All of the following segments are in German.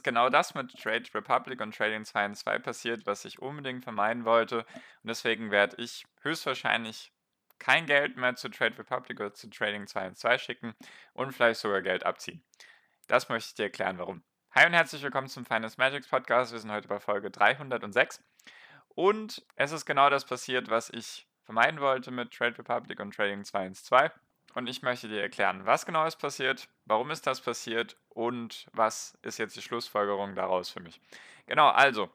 Ist genau das mit Trade Republic und Trading 2 in 2 passiert, was ich unbedingt vermeiden wollte. Und deswegen werde ich höchstwahrscheinlich kein Geld mehr zu Trade Republic oder zu Trading 2 in 2 schicken und vielleicht sogar Geld abziehen. Das möchte ich dir erklären, warum. Hi und herzlich willkommen zum Finance Magics Podcast. Wir sind heute bei Folge 306. Und es ist genau das passiert, was ich vermeiden wollte mit Trade Republic und Trading 2 in 2 und ich möchte dir erklären, was genau ist passiert, warum ist das passiert und was ist jetzt die Schlussfolgerung daraus für mich. Genau, also,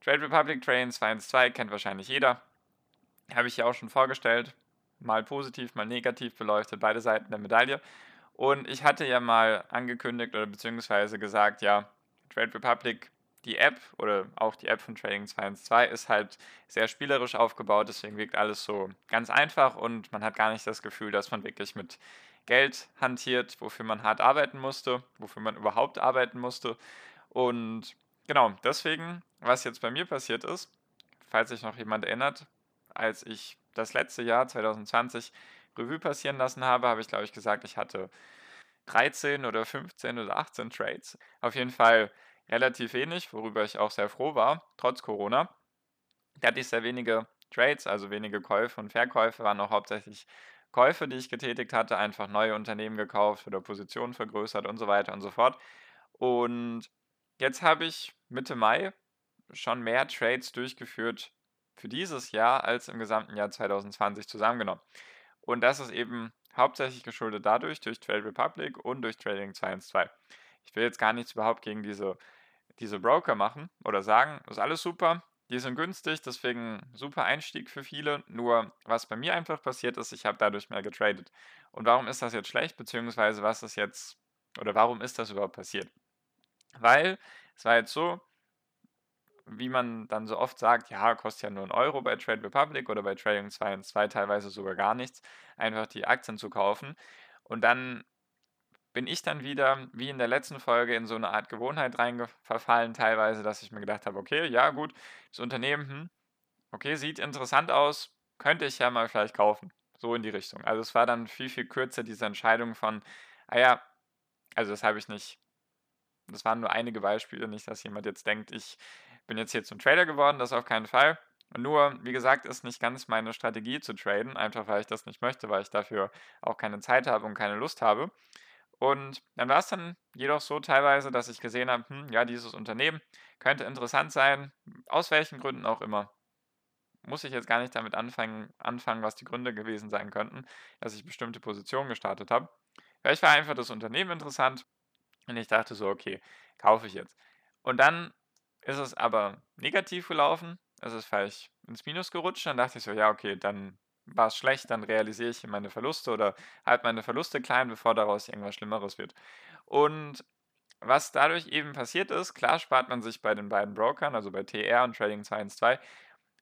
Trade Republic Train 212 kennt wahrscheinlich jeder. Habe ich ja auch schon vorgestellt. Mal positiv, mal negativ beleuchtet, beide Seiten der Medaille. Und ich hatte ja mal angekündigt oder beziehungsweise gesagt, ja, Trade Republic die App oder auch die App von Trading 212 ist halt sehr spielerisch aufgebaut, deswegen wirkt alles so ganz einfach und man hat gar nicht das Gefühl, dass man wirklich mit Geld hantiert, wofür man hart arbeiten musste, wofür man überhaupt arbeiten musste. Und genau, deswegen, was jetzt bei mir passiert ist, falls sich noch jemand erinnert, als ich das letzte Jahr 2020 Revue passieren lassen habe, habe ich glaube ich gesagt, ich hatte 13 oder 15 oder 18 Trades. Auf jeden Fall relativ wenig, worüber ich auch sehr froh war, trotz Corona. Da hatte ich sehr wenige Trades, also wenige Käufe und Verkäufe, waren auch hauptsächlich Käufe, die ich getätigt hatte, einfach neue Unternehmen gekauft oder Positionen vergrößert und so weiter und so fort. Und jetzt habe ich Mitte Mai schon mehr Trades durchgeführt für dieses Jahr als im gesamten Jahr 2020 zusammengenommen. Und das ist eben hauptsächlich geschuldet dadurch, durch Trade Republic und durch Trading 212. Ich will jetzt gar nichts überhaupt gegen diese diese Broker machen oder sagen, ist alles super, die sind günstig, deswegen super Einstieg für viele. Nur was bei mir einfach passiert ist, ich habe dadurch mehr getradet. Und warum ist das jetzt schlecht, beziehungsweise was ist jetzt, oder warum ist das überhaupt passiert? Weil es war jetzt so, wie man dann so oft sagt, ja, kostet ja nur ein Euro bei Trade Republic oder bei Trading 2 und 2 teilweise sogar gar nichts, einfach die Aktien zu kaufen. Und dann bin ich dann wieder, wie in der letzten Folge, in so eine Art Gewohnheit reinverfallen, teilweise, dass ich mir gedacht habe, okay, ja gut, das Unternehmen, hm, okay, sieht interessant aus, könnte ich ja mal vielleicht kaufen. So in die Richtung. Also es war dann viel, viel kürzer diese Entscheidung von, ah ja, also das habe ich nicht, das waren nur einige Beispiele, nicht, dass jemand jetzt denkt, ich bin jetzt hier zum Trader geworden, das auf keinen Fall. Nur, wie gesagt, ist nicht ganz meine Strategie zu traden, einfach weil ich das nicht möchte, weil ich dafür auch keine Zeit habe und keine Lust habe. Und dann war es dann jedoch so teilweise, dass ich gesehen habe, hm, ja, dieses Unternehmen könnte interessant sein, aus welchen Gründen auch immer. Muss ich jetzt gar nicht damit anfangen, anfangen, was die Gründe gewesen sein könnten, dass ich bestimmte Positionen gestartet habe. Vielleicht war einfach das Unternehmen interessant und ich dachte so, okay, kaufe ich jetzt. Und dann ist es aber negativ gelaufen, es ist vielleicht ins Minus gerutscht, dann dachte ich so, ja, okay, dann war es schlecht, dann realisiere ich meine Verluste oder halte meine Verluste klein, bevor daraus irgendwas Schlimmeres wird. Und was dadurch eben passiert ist, klar spart man sich bei den beiden Brokern, also bei TR und Trading 212,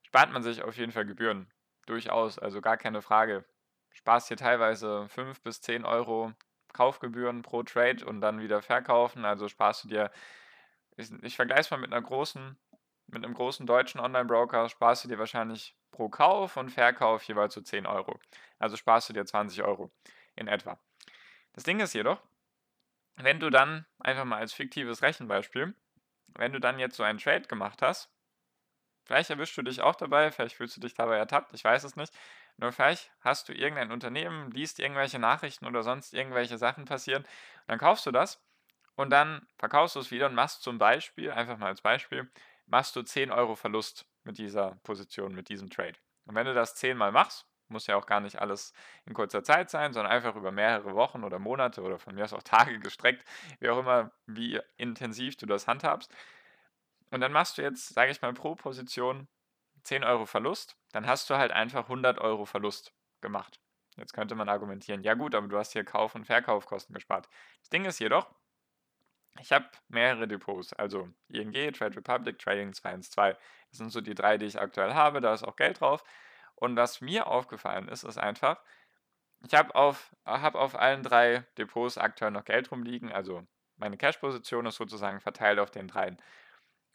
spart man sich auf jeden Fall Gebühren. Durchaus, also gar keine Frage. Sparst hier teilweise 5 bis 10 Euro Kaufgebühren pro Trade und dann wieder verkaufen. Also sparst du dir, ich, ich vergleiche es mal mit einer großen mit einem großen deutschen Online-Broker sparst du dir wahrscheinlich pro Kauf und Verkauf jeweils so 10 Euro. Also sparst du dir 20 Euro in etwa. Das Ding ist jedoch, wenn du dann einfach mal als fiktives Rechenbeispiel, wenn du dann jetzt so einen Trade gemacht hast, vielleicht erwischst du dich auch dabei, vielleicht fühlst du dich dabei ertappt, ich weiß es nicht, nur vielleicht hast du irgendein Unternehmen, liest irgendwelche Nachrichten oder sonst irgendwelche Sachen passieren, dann kaufst du das und dann verkaufst du es wieder und machst zum Beispiel, einfach mal als Beispiel, machst du 10 Euro Verlust mit dieser Position, mit diesem Trade. Und wenn du das 10 Mal machst, muss ja auch gar nicht alles in kurzer Zeit sein, sondern einfach über mehrere Wochen oder Monate oder von mir aus auch Tage gestreckt, wie auch immer, wie intensiv du das handhabst. Und dann machst du jetzt, sage ich mal, pro Position 10 Euro Verlust, dann hast du halt einfach 100 Euro Verlust gemacht. Jetzt könnte man argumentieren, ja gut, aber du hast hier Kauf- und Verkaufkosten gespart. Das Ding ist jedoch, ich habe mehrere Depots, also ING, Trade Republic, Trading 212. Das sind so die drei, die ich aktuell habe. Da ist auch Geld drauf. Und was mir aufgefallen ist, ist einfach, ich habe auf, hab auf allen drei Depots aktuell noch Geld rumliegen. Also meine Cash-Position ist sozusagen verteilt auf den dreien.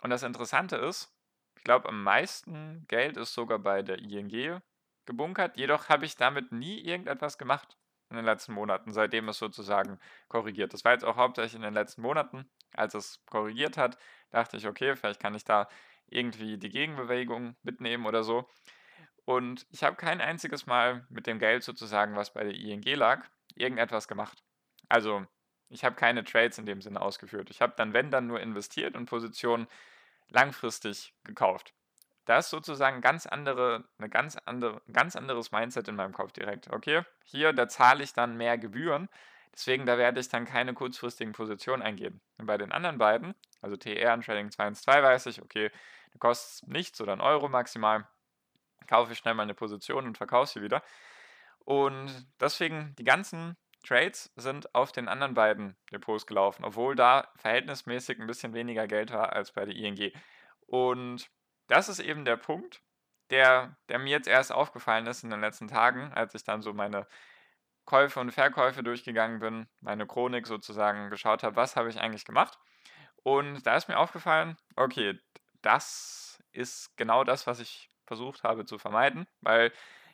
Und das Interessante ist, ich glaube, am meisten Geld ist sogar bei der ING gebunkert. Jedoch habe ich damit nie irgendetwas gemacht in den letzten Monaten, seitdem es sozusagen korrigiert. Das war jetzt auch hauptsächlich in den letzten Monaten, als es korrigiert hat, dachte ich, okay, vielleicht kann ich da irgendwie die Gegenbewegung mitnehmen oder so. Und ich habe kein einziges Mal mit dem Geld sozusagen, was bei der ING lag, irgendetwas gemacht. Also ich habe keine Trades in dem Sinne ausgeführt. Ich habe dann, wenn, dann nur investiert und Positionen langfristig gekauft. Da ist sozusagen ganz andere, eine ganz andere, ganz anderes Mindset in meinem Kopf direkt. Okay, hier, da zahle ich dann mehr Gebühren. Deswegen, da werde ich dann keine kurzfristigen Positionen eingehen. Und bei den anderen beiden, also TR und Trading 212, weiß ich, okay, du kostet nichts oder einen Euro maximal. Kaufe ich schnell meine Position und verkaufe sie wieder. Und deswegen, die ganzen Trades sind auf den anderen beiden Depots gelaufen, obwohl da verhältnismäßig ein bisschen weniger Geld war als bei der ING. Und das ist eben der Punkt, der, der mir jetzt erst aufgefallen ist in den letzten Tagen, als ich dann so meine Käufe und Verkäufe durchgegangen bin, meine Chronik sozusagen geschaut habe, was habe ich eigentlich gemacht. Und da ist mir aufgefallen, okay, das ist genau das, was ich versucht habe zu vermeiden, weil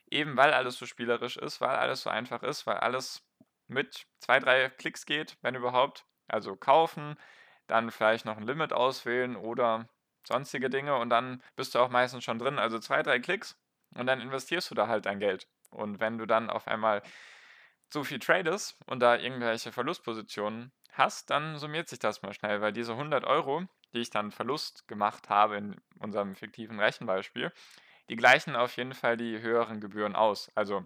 eben weil alles so spielerisch ist, weil alles so einfach ist, weil alles mit zwei, drei Klicks geht, wenn überhaupt. Also kaufen, dann vielleicht noch ein Limit auswählen oder sonstige Dinge und dann bist du auch meistens schon drin. Also zwei, drei Klicks und dann investierst du da halt dein Geld. Und wenn du dann auf einmal so viel tradest und da irgendwelche Verlustpositionen hast, dann summiert sich das mal schnell, weil diese 100 Euro, die ich dann Verlust gemacht habe in unserem fiktiven Rechenbeispiel, die gleichen auf jeden Fall die höheren Gebühren aus. Also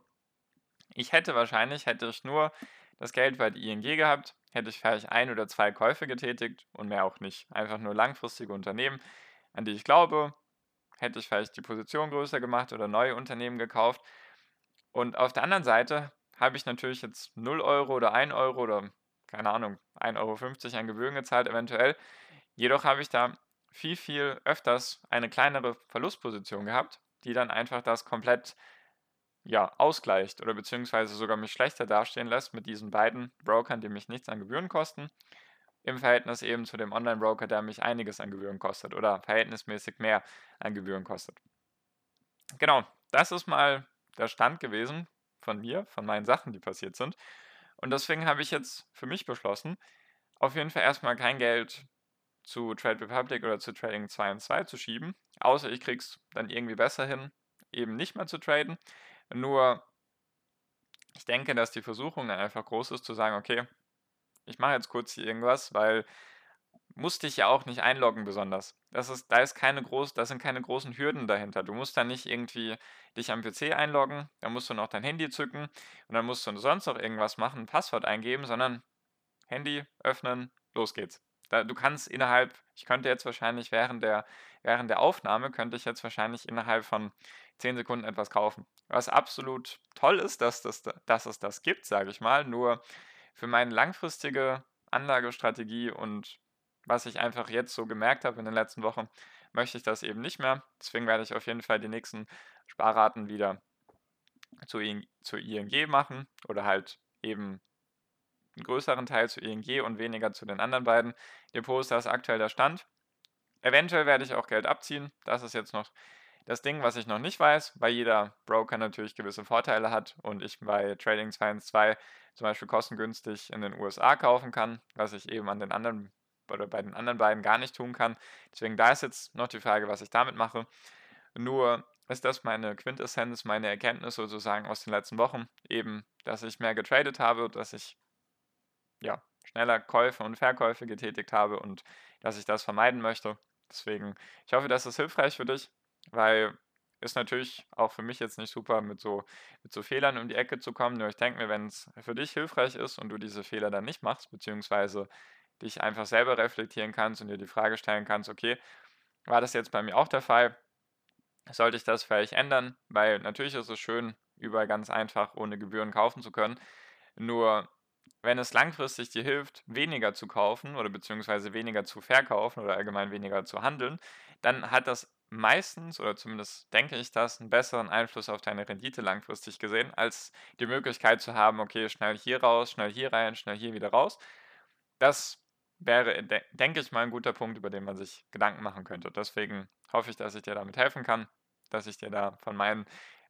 ich hätte wahrscheinlich, hätte ich nur das Geld bei der ING gehabt, hätte ich vielleicht ein oder zwei Käufe getätigt und mehr auch nicht. Einfach nur langfristige Unternehmen, an die ich glaube. Hätte ich vielleicht die Position größer gemacht oder neue Unternehmen gekauft. Und auf der anderen Seite habe ich natürlich jetzt 0 Euro oder 1 Euro oder keine Ahnung, 1,50 Euro an Gebühren gezahlt eventuell. Jedoch habe ich da viel, viel öfters eine kleinere Verlustposition gehabt, die dann einfach das komplett ja, ausgleicht oder beziehungsweise sogar mich schlechter dastehen lässt mit diesen beiden Brokern, die mich nichts an Gebühren kosten, im Verhältnis eben zu dem Online-Broker, der mich einiges an Gebühren kostet oder verhältnismäßig mehr an Gebühren kostet. Genau, das ist mal der Stand gewesen von mir, von meinen Sachen, die passiert sind. Und deswegen habe ich jetzt für mich beschlossen, auf jeden Fall erstmal kein Geld zu Trade Republic oder zu Trading 2 und 2 zu schieben, außer ich krieg's dann irgendwie besser hin, eben nicht mehr zu traden. Nur, ich denke, dass die Versuchung dann einfach groß ist, zu sagen, okay, ich mache jetzt kurz hier irgendwas, weil musste ich ja auch nicht einloggen besonders. Das ist, da ist keine groß, da sind keine großen Hürden dahinter. Du musst da nicht irgendwie dich am PC einloggen, da musst du noch dein Handy zücken und dann musst du sonst noch irgendwas machen, ein Passwort eingeben, sondern Handy öffnen, los geht's. Da, du kannst innerhalb, ich könnte jetzt wahrscheinlich während der, während der Aufnahme, könnte ich jetzt wahrscheinlich innerhalb von 10 Sekunden etwas kaufen. Was absolut toll ist, dass, das, dass es das gibt, sage ich mal. Nur für meine langfristige Anlagestrategie und was ich einfach jetzt so gemerkt habe in den letzten Wochen, möchte ich das eben nicht mehr. Deswegen werde ich auf jeden Fall die nächsten Sparraten wieder zu, ING, zu ING machen oder halt eben einen größeren Teil zu ING und weniger zu den anderen beiden Depots. Das ist aktuell der Stand. Eventuell werde ich auch Geld abziehen. Das ist jetzt noch das Ding, was ich noch nicht weiß, weil jeder Broker natürlich gewisse Vorteile hat und ich bei Trading 212 zum Beispiel kostengünstig in den USA kaufen kann, was ich eben an den anderen oder bei den anderen beiden gar nicht tun kann. Deswegen da ist jetzt noch die Frage, was ich damit mache. Nur ist das meine Quintessenz, meine Erkenntnis sozusagen aus den letzten Wochen, eben, dass ich mehr getradet habe, dass ich ja schneller Käufe und Verkäufe getätigt habe und dass ich das vermeiden möchte. Deswegen, ich hoffe, das ist hilfreich für dich. Weil ist natürlich auch für mich jetzt nicht super, mit so, mit so Fehlern um die Ecke zu kommen. Nur ich denke mir, wenn es für dich hilfreich ist und du diese Fehler dann nicht machst, beziehungsweise dich einfach selber reflektieren kannst und dir die Frage stellen kannst, okay, war das jetzt bei mir auch der Fall? Sollte ich das vielleicht ändern? Weil natürlich ist es schön, überall ganz einfach ohne Gebühren kaufen zu können. Nur wenn es langfristig dir hilft, weniger zu kaufen oder beziehungsweise weniger zu verkaufen oder allgemein weniger zu handeln, dann hat das meistens, oder zumindest denke ich das, einen besseren Einfluss auf deine Rendite langfristig gesehen, als die Möglichkeit zu haben, okay, schnell hier raus, schnell hier rein, schnell hier wieder raus. Das wäre, de denke ich mal, ein guter Punkt, über den man sich Gedanken machen könnte. Deswegen hoffe ich, dass ich dir damit helfen kann, dass ich dir da von meinen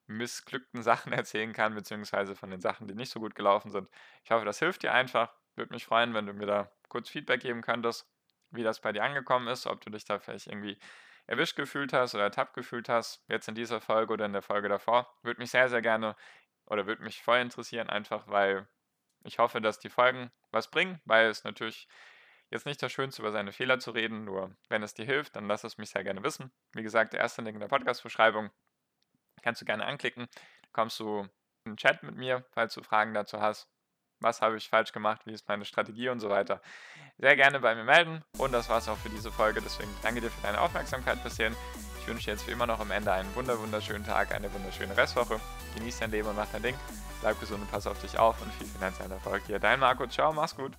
missglückten Sachen erzählen kann, beziehungsweise von den Sachen, die nicht so gut gelaufen sind. Ich hoffe, das hilft dir einfach. Würde mich freuen, wenn du mir da kurz Feedback geben könntest, wie das bei dir angekommen ist, ob du dich da vielleicht irgendwie erwischt gefühlt hast oder ertappt gefühlt hast, jetzt in dieser Folge oder in der Folge davor. Würde mich sehr, sehr gerne oder würde mich voll interessieren, einfach weil ich hoffe, dass die Folgen was bringen, weil es natürlich jetzt nicht das Schönste, über seine Fehler zu reden, nur wenn es dir hilft, dann lass es mich sehr gerne wissen. Wie gesagt, der erste Link in der Podcast-Beschreibung kannst du gerne anklicken. kommst du in den Chat mit mir, falls du Fragen dazu hast. Was habe ich falsch gemacht? Wie ist meine Strategie und so weiter? Sehr gerne bei mir melden. Und das war es auch für diese Folge. Deswegen danke dir für deine Aufmerksamkeit bis hierhin. Ich wünsche dir jetzt wie immer noch am Ende einen wunderschönen Tag, eine wunderschöne Restwoche. Genieß dein Leben und mach dein Ding. Bleib gesund und pass auf dich auf und viel finanzieller Erfolg hier. Dein Marco. Ciao, mach's gut.